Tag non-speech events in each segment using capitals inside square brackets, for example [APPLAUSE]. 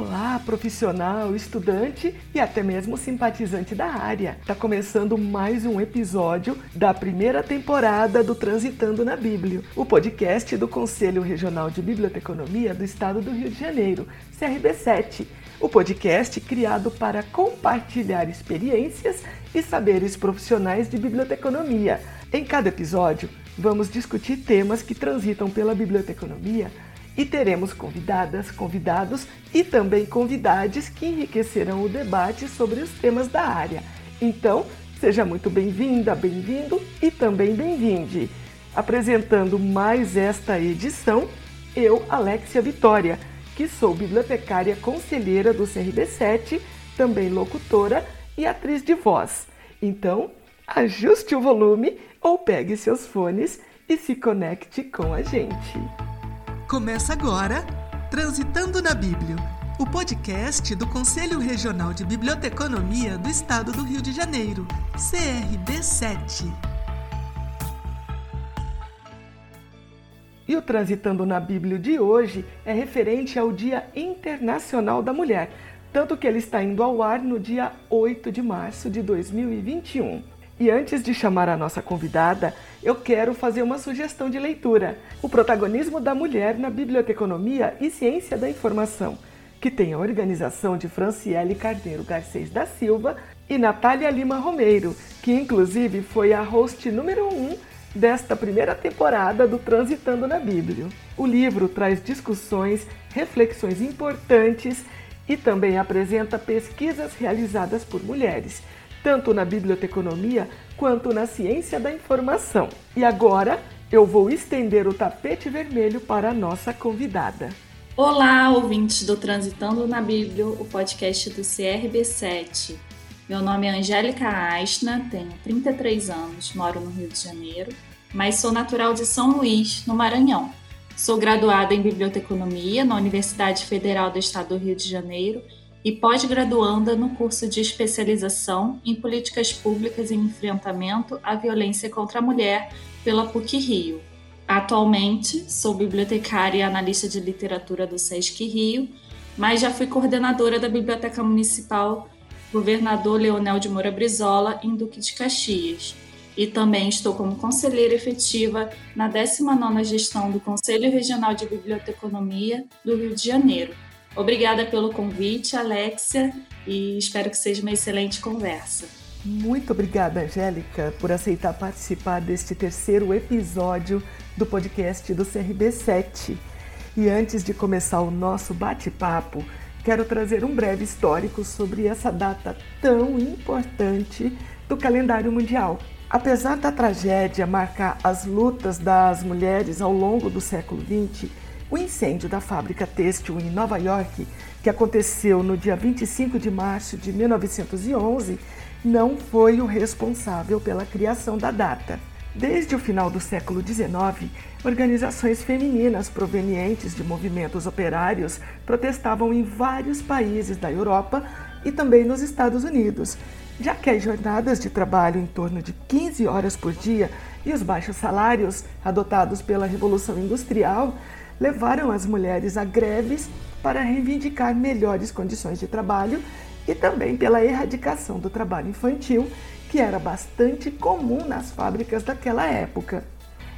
Olá, profissional, estudante e até mesmo simpatizante da área. Está começando mais um episódio da primeira temporada do Transitando na Bíblia, o podcast do Conselho Regional de Biblioteconomia do Estado do Rio de Janeiro, CRB7. O podcast criado para compartilhar experiências e saberes profissionais de biblioteconomia. Em cada episódio, vamos discutir temas que transitam pela biblioteconomia e teremos convidadas, convidados e também convidades que enriquecerão o debate sobre os temas da área. Então, seja muito bem-vinda, bem-vindo e também bem-vinde. Apresentando mais esta edição, eu, Alexia Vitória, que sou bibliotecária conselheira do CRB7, também locutora e atriz de voz. Então, ajuste o volume ou pegue seus fones e se conecte com a gente. Começa agora Transitando na Bíblia, o podcast do Conselho Regional de Biblioteconomia do Estado do Rio de Janeiro, CRB7. E o Transitando na Bíblia de hoje é referente ao Dia Internacional da Mulher, tanto que ele está indo ao ar no dia 8 de março de 2021. E antes de chamar a nossa convidada, eu quero fazer uma sugestão de leitura: O protagonismo da mulher na biblioteconomia e ciência da informação, que tem a organização de Franciele Carneiro Garcês da Silva e Natália Lima Romeiro, que inclusive foi a host número 1 um desta primeira temporada do Transitando na Bíblia. O livro traz discussões, reflexões importantes e também apresenta pesquisas realizadas por mulheres tanto na biblioteconomia quanto na ciência da informação. E agora eu vou estender o tapete vermelho para a nossa convidada. Olá, ouvintes do Transitando na Bíblia, o podcast do CRB7. Meu nome é Angélica Aisna, tenho 33 anos, moro no Rio de Janeiro, mas sou natural de São Luís, no Maranhão. Sou graduada em Biblioteconomia na Universidade Federal do Estado do Rio de Janeiro e pós-graduanda no curso de especialização em políticas públicas em enfrentamento à violência contra a mulher pela PUC Rio. Atualmente, sou bibliotecária e analista de literatura do SESC Rio, mas já fui coordenadora da Biblioteca Municipal Governador Leonel de Moura Brizola, em Duque de Caxias. E também estou como conselheira efetiva na 19ª gestão do Conselho Regional de Biblioteconomia do Rio de Janeiro, Obrigada pelo convite, Alexia, e espero que seja uma excelente conversa. Muito obrigada, Angélica, por aceitar participar deste terceiro episódio do podcast do CRB7. E antes de começar o nosso bate-papo, quero trazer um breve histórico sobre essa data tão importante do calendário mundial. Apesar da tragédia marcar as lutas das mulheres ao longo do século XX, o incêndio da fábrica têxtil em Nova York, que aconteceu no dia 25 de março de 1911, não foi o responsável pela criação da data. Desde o final do século XIX, organizações femininas provenientes de movimentos operários protestavam em vários países da Europa e também nos Estados Unidos, já que as jornadas de trabalho em torno de 15 horas por dia e os baixos salários adotados pela Revolução Industrial levaram as mulheres a greves para reivindicar melhores condições de trabalho e também pela erradicação do trabalho infantil, que era bastante comum nas fábricas daquela época.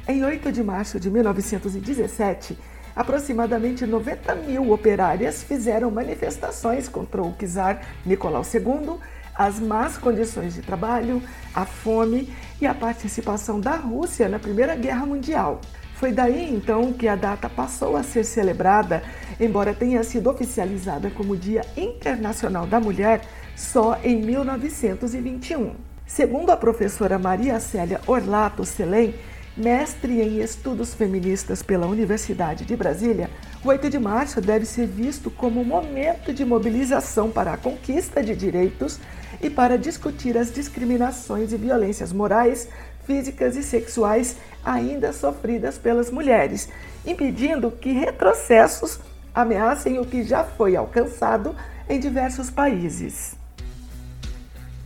Em 8 de março de 1917, aproximadamente 90 mil operárias fizeram manifestações contra o czar Nicolau II, as más condições de trabalho, a fome e a participação da Rússia na Primeira Guerra Mundial. Foi daí então que a data passou a ser celebrada, embora tenha sido oficializada como Dia Internacional da Mulher só em 1921. Segundo a professora Maria Célia Orlato Selem, mestre em estudos feministas pela Universidade de Brasília, o 8 de março deve ser visto como um momento de mobilização para a conquista de direitos e para discutir as discriminações e violências morais físicas e sexuais ainda sofridas pelas mulheres, impedindo que retrocessos ameacem o que já foi alcançado em diversos países.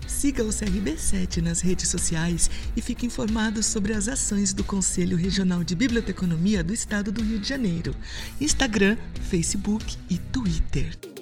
Siga o CRB7 nas redes sociais e fique informado sobre as ações do Conselho Regional de Biblioteconomia do Estado do Rio de Janeiro, Instagram, Facebook e Twitter.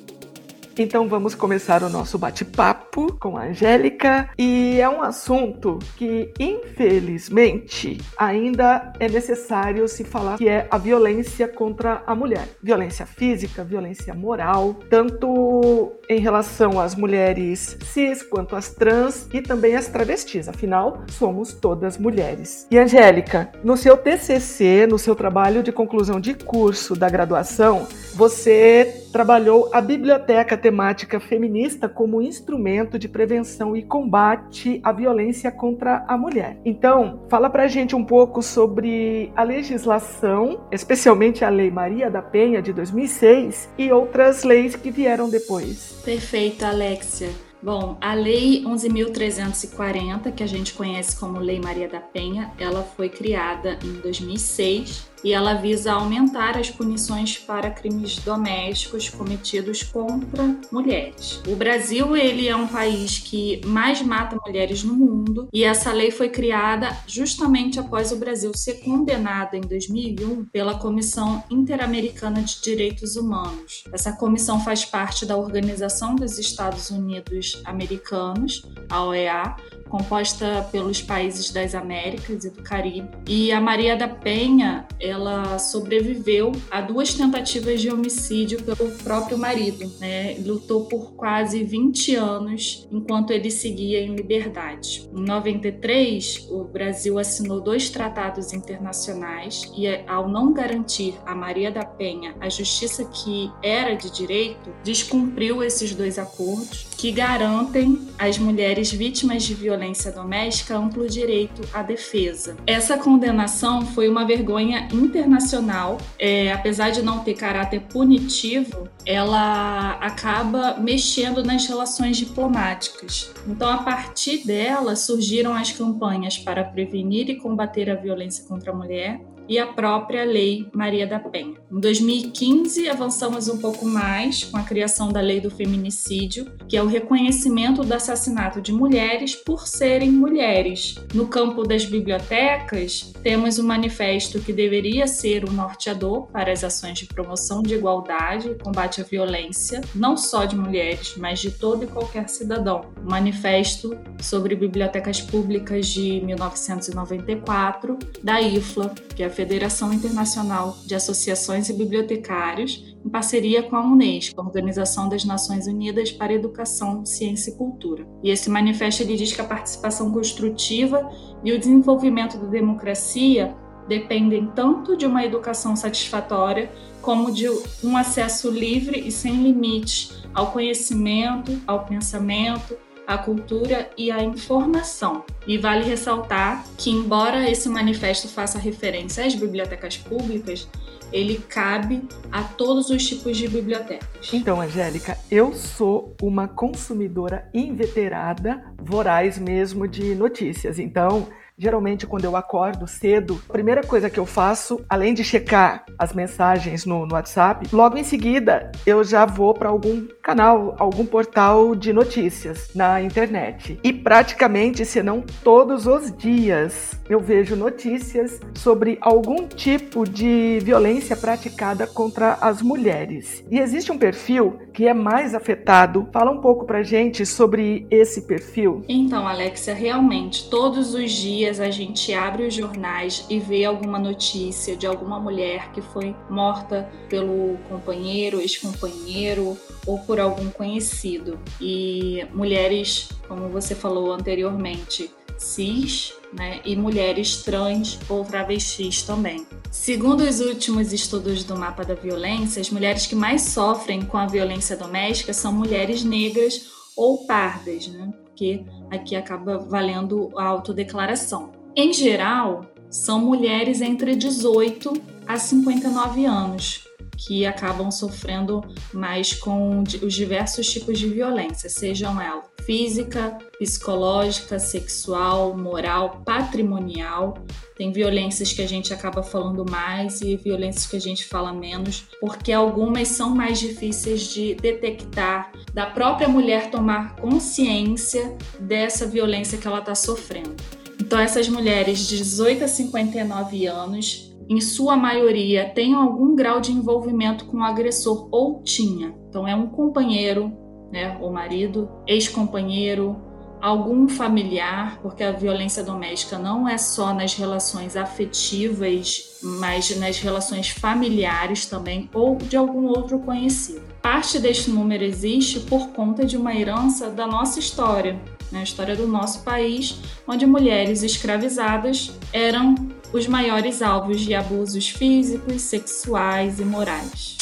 Então vamos começar o nosso bate-papo com a Angélica e é um assunto que infelizmente ainda é necessário se falar que é a violência contra a mulher. Violência física, violência moral, tanto em relação às mulheres cis quanto às trans e também às travestis. Afinal, somos todas mulheres. E Angélica, no seu TCC, no seu trabalho de conclusão de curso da graduação, você trabalhou a biblioteca temática feminista como instrumento de prevenção e combate à violência contra a mulher. Então, fala pra gente um pouco sobre a legislação, especialmente a Lei Maria da Penha de 2006 e outras leis que vieram depois. Perfeito, Alexia. Bom, a Lei 11.340, que a gente conhece como Lei Maria da Penha, ela foi criada em 2006 e ela visa aumentar as punições para crimes domésticos cometidos contra mulheres. O Brasil ele é um país que mais mata mulheres no mundo e essa lei foi criada justamente após o Brasil ser condenado em 2001 pela Comissão Interamericana de Direitos Humanos. Essa comissão faz parte da Organização dos Estados Unidos Americanos, a OEA, composta pelos países das Américas e do Caribe. E a Maria da Penha, ela sobreviveu a duas tentativas de homicídio pelo próprio marido, né? Lutou por quase 20 anos enquanto ele seguia em liberdade. Em 93, o Brasil assinou dois tratados internacionais e ao não garantir a Maria da Penha a justiça que era de direito, descumpriu esses dois acordos que garantem às mulheres vítimas de violência doméstica amplo direito à defesa. Essa condenação foi uma vergonha internacional, é, apesar de não ter caráter punitivo, ela acaba mexendo nas relações diplomáticas. Então, a partir dela surgiram as campanhas para prevenir e combater a violência contra a mulher e a própria Lei Maria da Penha. Em 2015, avançamos um pouco mais com a criação da Lei do Feminicídio, que é o reconhecimento do assassinato de mulheres por serem mulheres. No campo das bibliotecas, temos um manifesto que deveria ser o norteador para as ações de promoção de igualdade e combate à violência, não só de mulheres, mas de todo e qualquer cidadão. O manifesto sobre bibliotecas públicas de 1994, da IFLA, que é a Federação Internacional de Associações e Bibliotecários, em parceria com a Unesco, a Organização das Nações Unidas para Educação, Ciência e Cultura. E esse manifesto ele diz que a participação construtiva e o desenvolvimento da democracia dependem tanto de uma educação satisfatória como de um acesso livre e sem limites ao conhecimento, ao pensamento, a cultura e a informação. E vale ressaltar que, embora esse manifesto faça referência às bibliotecas públicas, ele cabe a todos os tipos de bibliotecas. Então, Angélica, eu sou uma consumidora inveterada, voraz mesmo de notícias. Então, Geralmente, quando eu acordo cedo, a primeira coisa que eu faço, além de checar as mensagens no, no WhatsApp, logo em seguida eu já vou para algum canal, algum portal de notícias na internet. E praticamente, se não todos os dias, eu vejo notícias sobre algum tipo de violência praticada contra as mulheres. E existe um perfil que é mais afetado. Fala um pouco pra gente sobre esse perfil. Então, Alexia, realmente, todos os dias dias a gente abre os jornais e vê alguma notícia de alguma mulher que foi morta pelo companheiro, ex-companheiro ou por algum conhecido. E mulheres, como você falou anteriormente, cis, né, e mulheres trans ou travestis também. Segundo os últimos estudos do mapa da violência, as mulheres que mais sofrem com a violência doméstica são mulheres negras ou pardas, né? Porque aqui acaba valendo a autodeclaração. Em geral, são mulheres entre 18 a 59 anos que acabam sofrendo mais com os diversos tipos de violência, sejam elas física, psicológica, sexual, moral, patrimonial. Tem violências que a gente acaba falando mais e violências que a gente fala menos, porque algumas são mais difíceis de detectar, da própria mulher tomar consciência dessa violência que ela está sofrendo. Então, essas mulheres de 18 a 59 anos em sua maioria, tenham algum grau de envolvimento com o agressor ou tinha. Então, é um companheiro, né, o marido, ex-companheiro, algum familiar, porque a violência doméstica não é só nas relações afetivas, mas nas relações familiares também, ou de algum outro conhecido. Parte deste número existe por conta de uma herança da nossa história, né, a história do nosso país, onde mulheres escravizadas eram os maiores alvos de abusos físicos, sexuais e morais.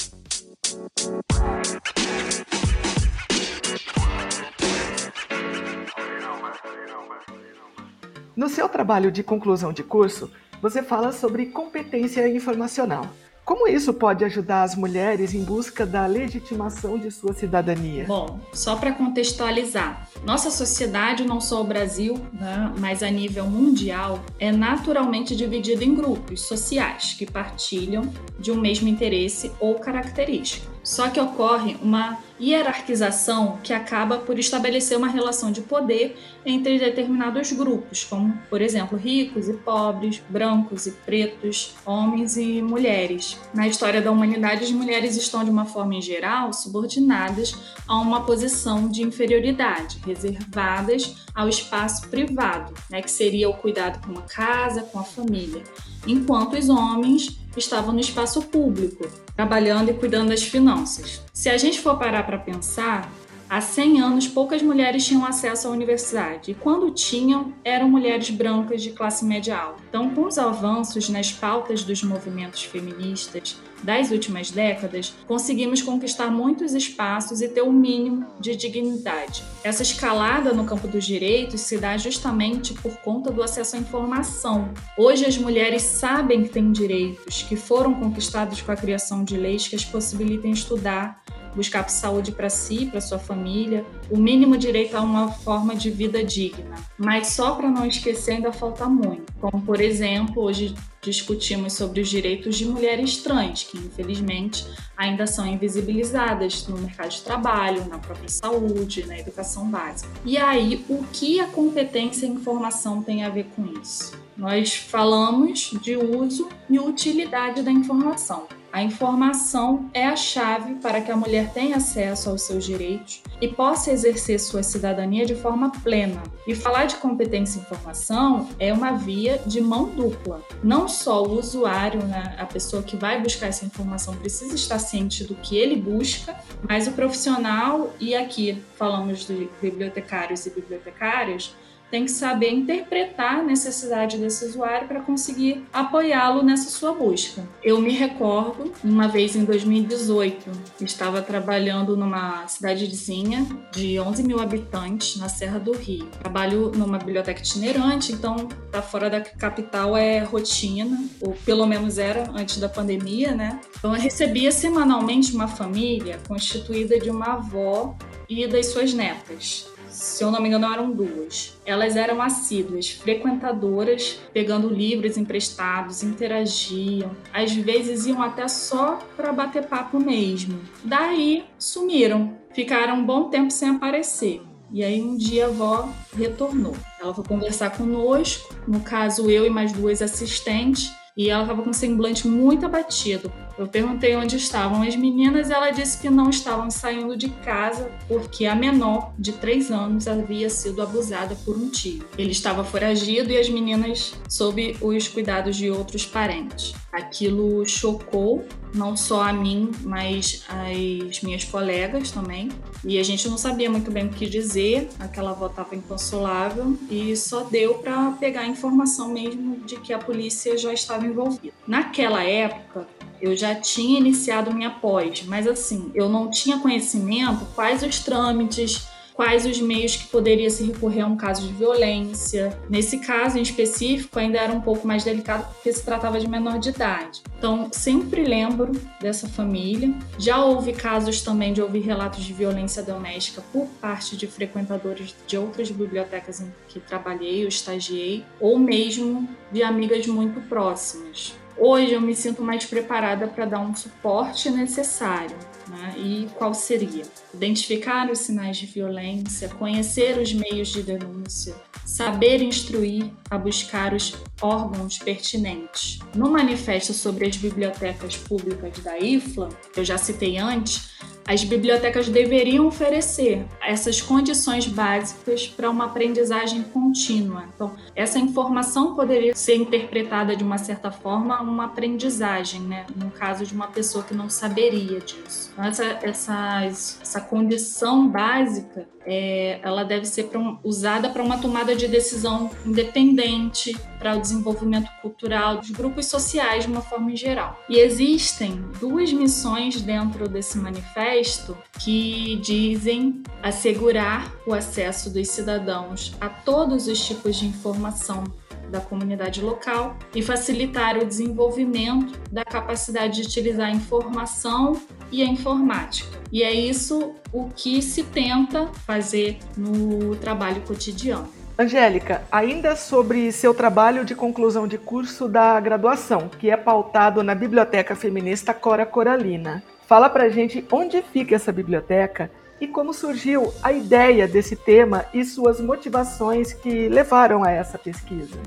No seu trabalho de conclusão de curso, você fala sobre competência informacional. Como isso pode ajudar as mulheres em busca da legitimação de sua cidadania? Bom, só para contextualizar, nossa sociedade, não só o Brasil, né, mas a nível mundial, é naturalmente dividida em grupos sociais que partilham de um mesmo interesse ou característica. Só que ocorre uma hierarquização que acaba por estabelecer uma relação de poder entre determinados grupos, como, por exemplo, ricos e pobres, brancos e pretos, homens e mulheres. Na história da humanidade, as mulheres estão, de uma forma em geral, subordinadas a uma posição de inferioridade, reservadas ao espaço privado, né, que seria o cuidado com a casa, com a família, enquanto os homens estavam no espaço público, trabalhando e cuidando das finanças. Se a gente for parar para pensar, há 100 anos poucas mulheres tinham acesso à universidade e quando tinham, eram mulheres brancas de classe média alta. Então, com os avanços nas pautas dos movimentos feministas, das últimas décadas, conseguimos conquistar muitos espaços e ter o um mínimo de dignidade. Essa escalada no campo dos direitos se dá justamente por conta do acesso à informação. Hoje as mulheres sabem que têm direitos que foram conquistados com a criação de leis que as possibilitem estudar, buscar saúde para si, para sua família, o mínimo direito a uma forma de vida digna. Mas só para não esquecer ainda falta muito. Como por exemplo, hoje discutimos sobre os direitos de mulheres trans, que infelizmente ainda são invisibilizadas no mercado de trabalho, na própria saúde, na educação básica. E aí, o que a competência e informação tem a ver com isso? Nós falamos de uso e utilidade da informação. A informação é a chave para que a mulher tenha acesso aos seus direitos e possa exercer sua cidadania de forma plena. E falar de competência e informação é uma via de mão dupla. Não só o usuário, né, a pessoa que vai buscar essa informação, precisa estar ciente do que ele busca, mas o profissional, e aqui falamos de bibliotecários e bibliotecárias, tem que saber interpretar a necessidade desse usuário para conseguir apoiá-lo nessa sua busca. Eu me recordo, uma vez em 2018, estava trabalhando numa cidadezinha de 11 mil habitantes na Serra do Rio. Trabalho numa biblioteca itinerante, então para fora da capital é rotina, ou pelo menos era antes da pandemia, né? Então eu recebia semanalmente uma família constituída de uma avó e das suas netas se eu não me engano, eram duas. Elas eram assíduas, frequentadoras, pegando livros emprestados, interagiam, às vezes iam até só para bater papo mesmo. Daí sumiram, ficaram um bom tempo sem aparecer. E aí um dia a avó retornou. Ela foi conversar conosco, no caso eu e mais duas assistentes, e ela estava com um semblante muito abatido. Eu perguntei onde estavam as meninas e ela disse que não estavam saindo de casa porque a menor, de 3 anos, havia sido abusada por um tio. Ele estava foragido e as meninas sob os cuidados de outros parentes. Aquilo chocou não só a mim, mas as minhas colegas também. E a gente não sabia muito bem o que dizer, aquela avó estava inconsolável e só deu para pegar a informação mesmo de que a polícia já estava envolvida. Naquela época, eu já tinha iniciado minha pós, mas assim, eu não tinha conhecimento quais os trâmites, quais os meios que poderia se recorrer a um caso de violência. Nesse caso em específico, ainda era um pouco mais delicado porque se tratava de menor de idade. Então, sempre lembro dessa família. Já houve casos também de ouvir relatos de violência doméstica por parte de frequentadores de outras bibliotecas em que trabalhei ou estagiei, ou mesmo de amigas muito próximas. Hoje eu me sinto mais preparada para dar um suporte necessário. Né? E qual seria? Identificar os sinais de violência, conhecer os meios de denúncia, saber instruir a buscar os órgãos pertinentes. No manifesto sobre as bibliotecas públicas da IFLA, eu já citei antes, as bibliotecas deveriam oferecer essas condições básicas para uma aprendizagem contínua. Então, essa informação poderia ser interpretada de uma certa forma uma aprendizagem, né? No caso de uma pessoa que não saberia disso. Então, essa, essa, essa condição básica é, ela deve ser pra, usada para uma tomada de decisão independente, para o desenvolvimento cultural dos grupos sociais de uma forma geral. E existem duas missões dentro desse manifesto que dizem assegurar o acesso dos cidadãos a todos os tipos de informação da comunidade local e facilitar o desenvolvimento da capacidade de utilizar a informação e a informática. E é isso o que se tenta fazer no trabalho cotidiano. Angélica, ainda sobre seu trabalho de conclusão de curso da graduação, que é pautado na Biblioteca Feminista Cora Coralina. Fala pra gente onde fica essa biblioteca e como surgiu a ideia desse tema e suas motivações que levaram a essa pesquisa.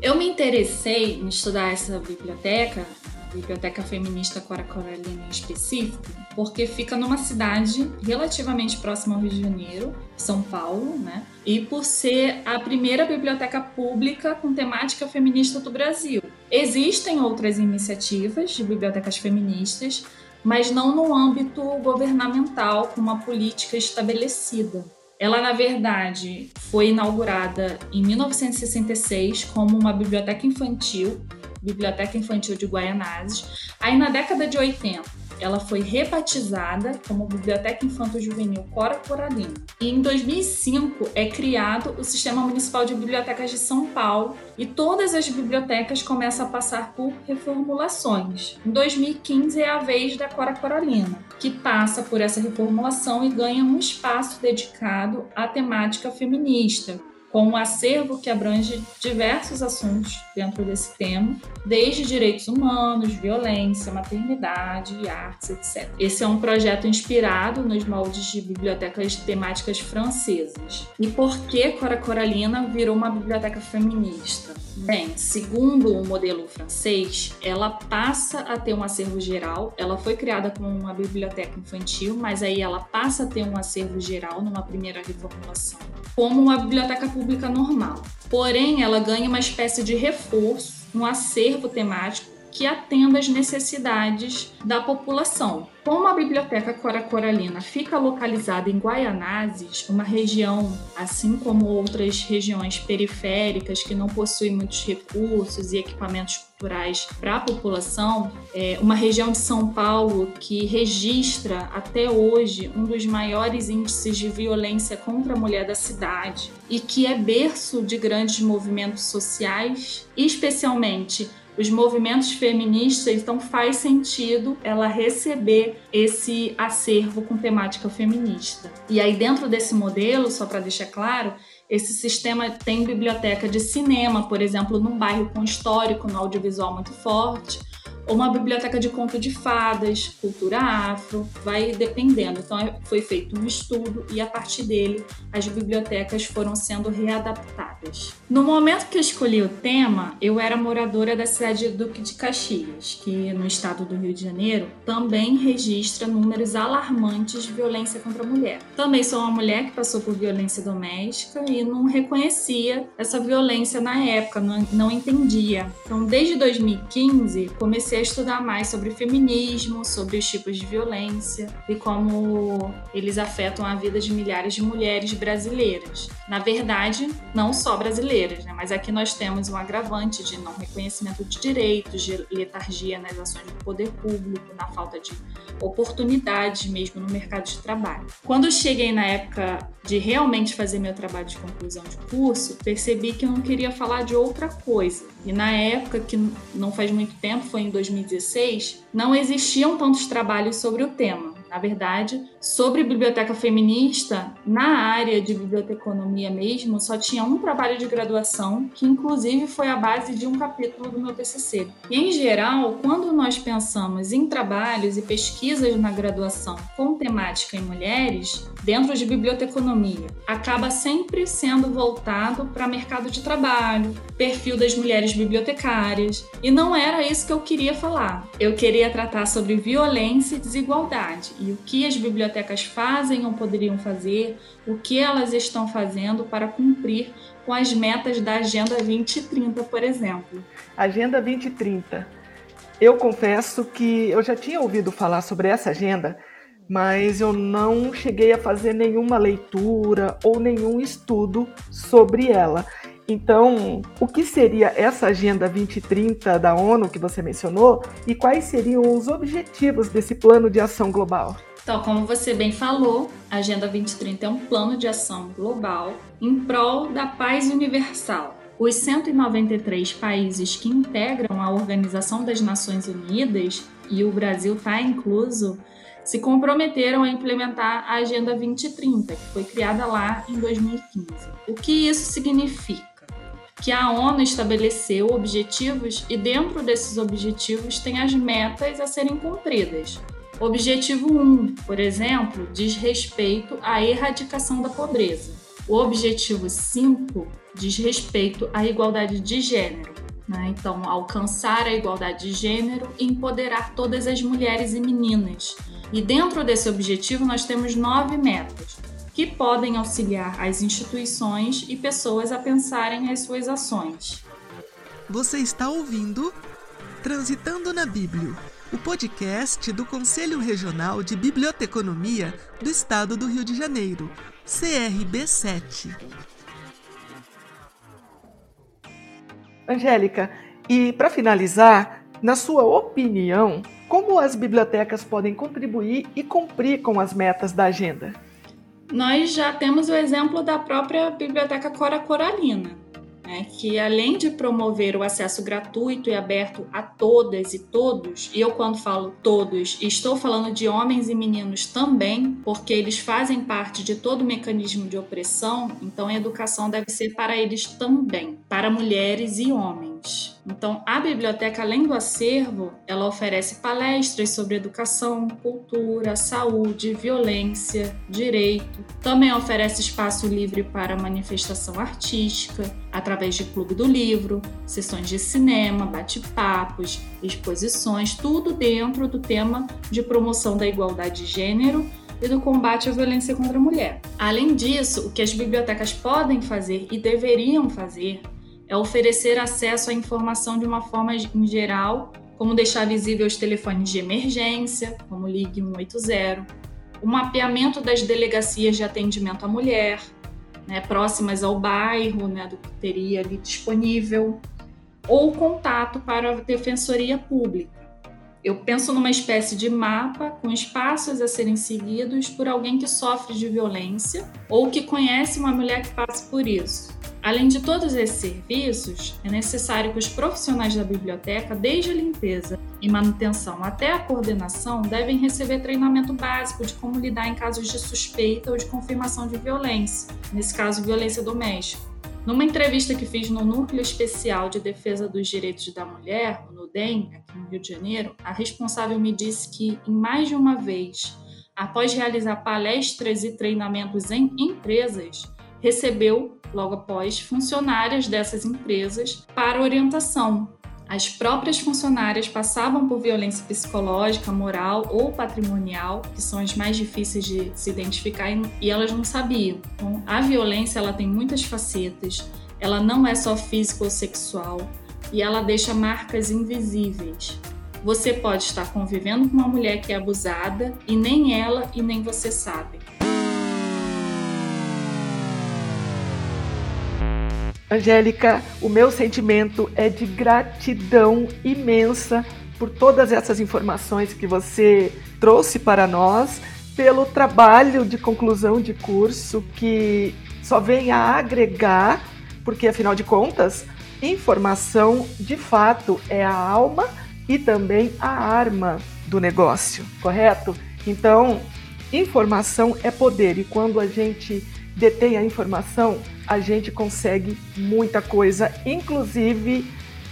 Eu me interessei em estudar essa biblioteca, a Biblioteca Feminista Cora Coralina em específico, porque fica numa cidade relativamente próxima ao Rio de Janeiro, São Paulo, né? E por ser a primeira biblioteca pública com temática feminista do Brasil. Existem outras iniciativas de bibliotecas feministas, mas não no âmbito governamental, com uma política estabelecida. Ela, na verdade, foi inaugurada em 1966 como uma biblioteca infantil, Biblioteca Infantil de Guaianazes. Aí, na década de 80, ela foi rebatizada como Biblioteca Infanto Juvenil Cora Coralina. E em 2005 é criado o Sistema Municipal de Bibliotecas de São Paulo e todas as bibliotecas começam a passar por reformulações. Em 2015 é a vez da Cora Coralina, que passa por essa reformulação e ganha um espaço dedicado à temática feminista, com um acervo que abrange diversos assuntos dentro desse tema, desde direitos humanos, violência, maternidade, artes, etc. Esse é um projeto inspirado nos moldes de bibliotecas temáticas francesas. E por que Cora Coralina virou uma biblioteca feminista? Bem, segundo o modelo francês, ela passa a ter um acervo geral. Ela foi criada como uma biblioteca infantil, mas aí ela passa a ter um acervo geral numa primeira reformulação, como uma biblioteca pública pública normal. Porém, ela ganha uma espécie de reforço, um acervo temático que atenda às necessidades da população. Como a Biblioteca Cora Coralina fica localizada em Guaianazes, uma região, assim como outras regiões periféricas que não possuem muitos recursos e equipamentos culturais para a população, é uma região de São Paulo que registra até hoje um dos maiores índices de violência contra a mulher da cidade e que é berço de grandes movimentos sociais, especialmente os movimentos feministas, então faz sentido ela receber esse acervo com temática feminista. E aí, dentro desse modelo, só para deixar claro, esse sistema tem biblioteca de cinema, por exemplo, num bairro com histórico no audiovisual muito forte, ou uma biblioteca de conto de fadas, cultura afro, vai dependendo. Então é, foi feito um estudo e a partir dele as bibliotecas foram sendo readaptadas. No momento que eu escolhi o tema, eu era moradora da cidade de Duque de Caxias, que no estado do Rio de Janeiro também registra números alarmantes de violência contra a mulher. Também sou uma mulher que passou por violência doméstica e não reconhecia essa violência na época, não, não entendia. Então, desde 2015, comecei comecei a estudar mais sobre feminismo, sobre os tipos de violência e como eles afetam a vida de milhares de mulheres brasileiras. Na verdade, não só brasileiras, né? mas aqui nós temos um agravante de não reconhecimento de direitos, de letargia nas ações do poder público, na falta de oportunidades mesmo no mercado de trabalho. Quando cheguei na época de realmente fazer meu trabalho de conclusão de curso, percebi que eu não queria falar de outra coisa. E na época, que não faz muito tempo, foi em 2016, não existiam tantos trabalhos sobre o tema. Na verdade, Sobre biblioteca feminista, na área de biblioteconomia mesmo, só tinha um trabalho de graduação, que inclusive foi a base de um capítulo do meu TCC. E em geral, quando nós pensamos em trabalhos e pesquisas na graduação com temática em mulheres, dentro de biblioteconomia, acaba sempre sendo voltado para mercado de trabalho, perfil das mulheres bibliotecárias, e não era isso que eu queria falar. Eu queria tratar sobre violência e desigualdade e o que as bibliotecas fazem ou poderiam fazer, o que elas estão fazendo para cumprir com as metas da Agenda 2030, por exemplo. Agenda 2030. Eu confesso que eu já tinha ouvido falar sobre essa agenda, mas eu não cheguei a fazer nenhuma leitura ou nenhum estudo sobre ela. Então, o que seria essa Agenda 2030 da ONU que você mencionou e quais seriam os objetivos desse plano de ação global? Então, como você bem falou, a Agenda 2030 é um plano de ação global em prol da paz universal. Os 193 países que integram a Organização das Nações Unidas, e o Brasil está incluso, se comprometeram a implementar a Agenda 2030, que foi criada lá em 2015. O que isso significa? Que a ONU estabeleceu objetivos e, dentro desses objetivos, tem as metas a serem cumpridas. Objetivo 1, por exemplo, diz respeito à erradicação da pobreza. O objetivo 5 diz respeito à igualdade de gênero. Né? Então, alcançar a igualdade de gênero e empoderar todas as mulheres e meninas. E dentro desse objetivo, nós temos nove metas que podem auxiliar as instituições e pessoas a pensarem as suas ações. Você está ouvindo Transitando na Bíblia o podcast do Conselho Regional de Biblioteconomia do Estado do Rio de Janeiro, CRB7. Angélica, e para finalizar, na sua opinião, como as bibliotecas podem contribuir e cumprir com as metas da agenda? Nós já temos o exemplo da própria Biblioteca Cora Coralina, né, que além de promover o acesso gratuito e aberto a todas e todos, e eu quando falo todos, estou falando de homens e meninos também, porque eles fazem parte de todo o mecanismo de opressão, então a educação deve ser para eles também, para mulheres e homens. Então, a biblioteca, além do acervo, ela oferece palestras sobre educação, cultura, saúde, violência, direito. Também oferece espaço livre para manifestação artística, através de clube do livro, sessões de cinema, bate-papos, exposições, tudo dentro do tema de promoção da igualdade de gênero e do combate à violência contra a mulher. Além disso, o que as bibliotecas podem fazer e deveriam fazer é oferecer acesso à informação de uma forma em geral, como deixar visível os telefones de emergência, como Ligue 180, o mapeamento das delegacias de atendimento à mulher, né, próximas ao bairro, né, do que teria ali disponível, ou contato para a defensoria pública. Eu penso numa espécie de mapa com espaços a serem seguidos por alguém que sofre de violência ou que conhece uma mulher que passa por isso. Além de todos esses serviços, é necessário que os profissionais da biblioteca, desde a limpeza e manutenção até a coordenação, devem receber treinamento básico de como lidar em casos de suspeita ou de confirmação de violência, nesse caso, violência doméstica. Numa entrevista que fiz no Núcleo Especial de Defesa dos Direitos da Mulher, o NUDEM, aqui no Rio de Janeiro, a responsável me disse que, em mais de uma vez, após realizar palestras e treinamentos em empresas, recebeu logo após, funcionárias dessas empresas para orientação. As próprias funcionárias passavam por violência psicológica, moral ou patrimonial, que são as mais difíceis de se identificar e elas não sabiam. Então, a violência ela tem muitas facetas. Ela não é só física ou sexual e ela deixa marcas invisíveis. Você pode estar convivendo com uma mulher que é abusada e nem ela e nem você sabem. Angélica, o meu sentimento é de gratidão imensa por todas essas informações que você trouxe para nós, pelo trabalho de conclusão de curso que só vem a agregar, porque afinal de contas, informação de fato é a alma e também a arma do negócio, correto? Então, informação é poder e quando a gente detém a informação, a gente consegue muita coisa, inclusive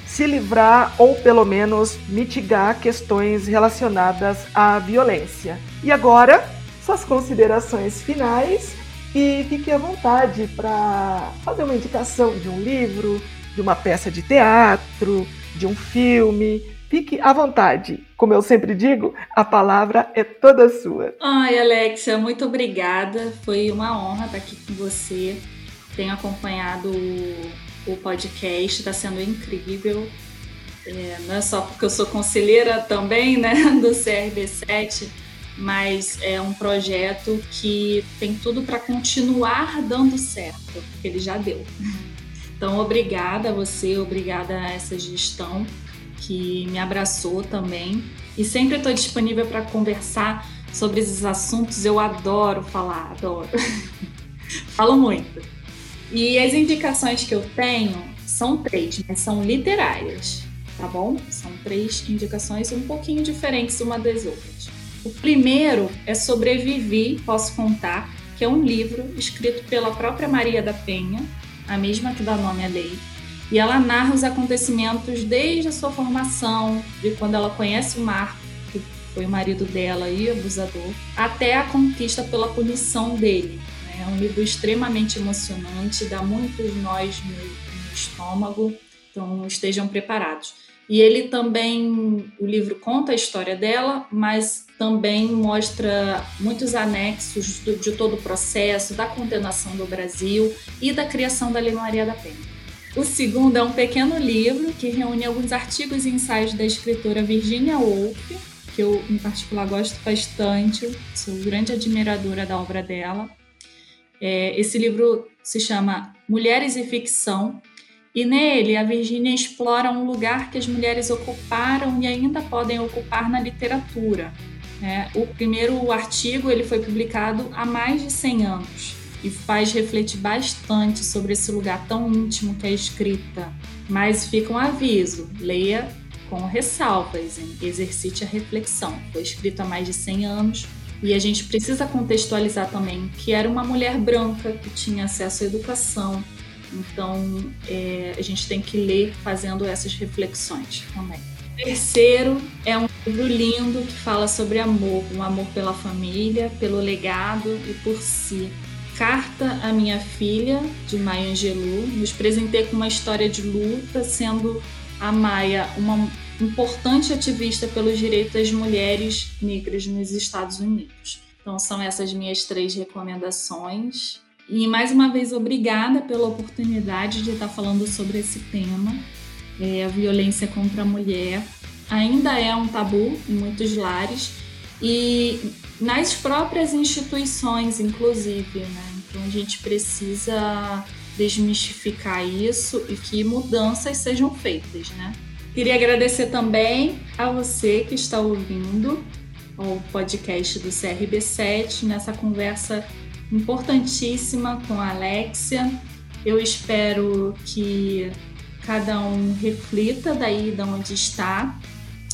se livrar ou pelo menos mitigar questões relacionadas à violência. E agora, suas considerações finais e fique à vontade para fazer uma indicação de um livro, de uma peça de teatro, de um filme. Fique à vontade. Como eu sempre digo, a palavra é toda sua. Ai, Alexia, muito obrigada. Foi uma honra estar aqui com você. Tenho acompanhado o podcast, está sendo incrível. É, não é só porque eu sou conselheira também, né, [LAUGHS] do CRB7, mas é um projeto que tem tudo para continuar dando certo, porque ele já deu. Então, obrigada a você, obrigada a essa gestão que me abraçou também. E sempre estou disponível para conversar sobre esses assuntos. Eu adoro falar, adoro. [LAUGHS] Falo muito. E as indicações que eu tenho são três, mas são literárias, tá bom? São três indicações um pouquinho diferentes uma das outras. O primeiro é Sobrevivi, Posso Contar, que é um livro escrito pela própria Maria da Penha, a mesma que dá nome à lei. E ela narra os acontecimentos desde a sua formação, de quando ela conhece o Marco, que foi o marido dela e abusador, até a conquista pela punição dele. Né? É um livro extremamente emocionante, dá muitos nós no, no estômago, então estejam preparados. E ele também, o livro conta a história dela, mas também mostra muitos anexos de todo o processo da condenação do Brasil e da criação da Lei Maria da Penha. O segundo é um pequeno livro que reúne alguns artigos e ensaios da escritora Virginia Woolf, que eu em particular gosto bastante, sou grande admiradora da obra dela. É, esse livro se chama Mulheres e Ficção, e nele, a Virginia explora um lugar que as mulheres ocuparam e ainda podem ocupar na literatura. Né? O primeiro artigo ele foi publicado há mais de 100 anos e faz refletir bastante sobre esse lugar tão íntimo que é a escrita. Mas fica um aviso: leia com ressalvas, hein? exercite a reflexão. Foi escrito há mais de 100 anos e a gente precisa contextualizar também que era uma mulher branca que tinha acesso à educação, então, é, a gente tem que ler fazendo essas reflexões também. Terceiro é um livro lindo que fala sobre amor, um amor pela família, pelo legado e por si. Carta à minha filha, de Maya Angelou, nos presentei com uma história de luta, sendo a Maia uma importante ativista pelos direitos das mulheres negras nos Estados Unidos. Então, são essas minhas três recomendações. E mais uma vez, obrigada pela oportunidade de estar falando sobre esse tema. É, a violência contra a mulher ainda é um tabu em muitos lares e nas próprias instituições, inclusive. Né? Então a gente precisa desmistificar isso e que mudanças sejam feitas. Né? Queria agradecer também a você que está ouvindo o podcast do CRB7 nessa conversa importantíssima com a Alexia. Eu espero que cada um reflita daí de onde está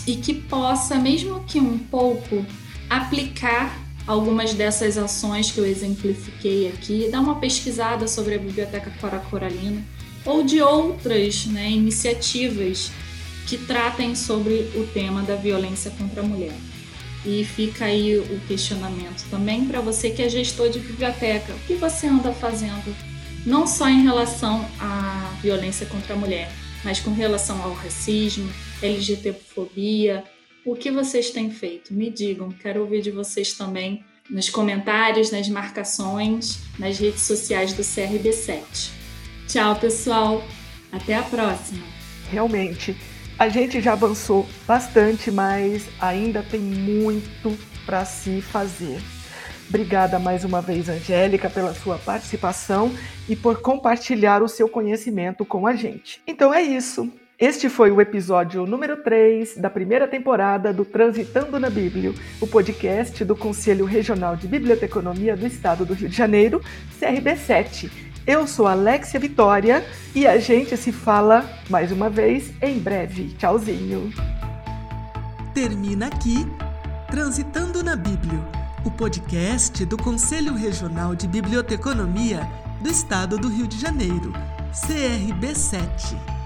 e que possa, mesmo que um pouco, aplicar algumas dessas ações que eu exemplifiquei aqui, dar uma pesquisada sobre a Biblioteca Cora Coralina ou de outras né, iniciativas que tratem sobre o tema da violência contra a mulher. E fica aí o questionamento também para você que é gestor de biblioteca. O que você anda fazendo, não só em relação à violência contra a mulher, mas com relação ao racismo, LGBTfobia? O que vocês têm feito? Me digam, quero ouvir de vocês também nos comentários, nas marcações, nas redes sociais do CRB7. Tchau, pessoal. Até a próxima. Realmente. A gente já avançou bastante, mas ainda tem muito para se fazer. Obrigada mais uma vez, Angélica, pela sua participação e por compartilhar o seu conhecimento com a gente. Então é isso. Este foi o episódio número 3 da primeira temporada do Transitando na Bíblia, o podcast do Conselho Regional de Biblioteconomia do Estado do Rio de Janeiro, CRB7 eu sou Alexia Vitória e a gente se fala mais uma vez em breve. Tchauzinho. Termina aqui Transitando na Bíblia, o podcast do Conselho Regional de Biblioteconomia do Estado do Rio de Janeiro, CRB7.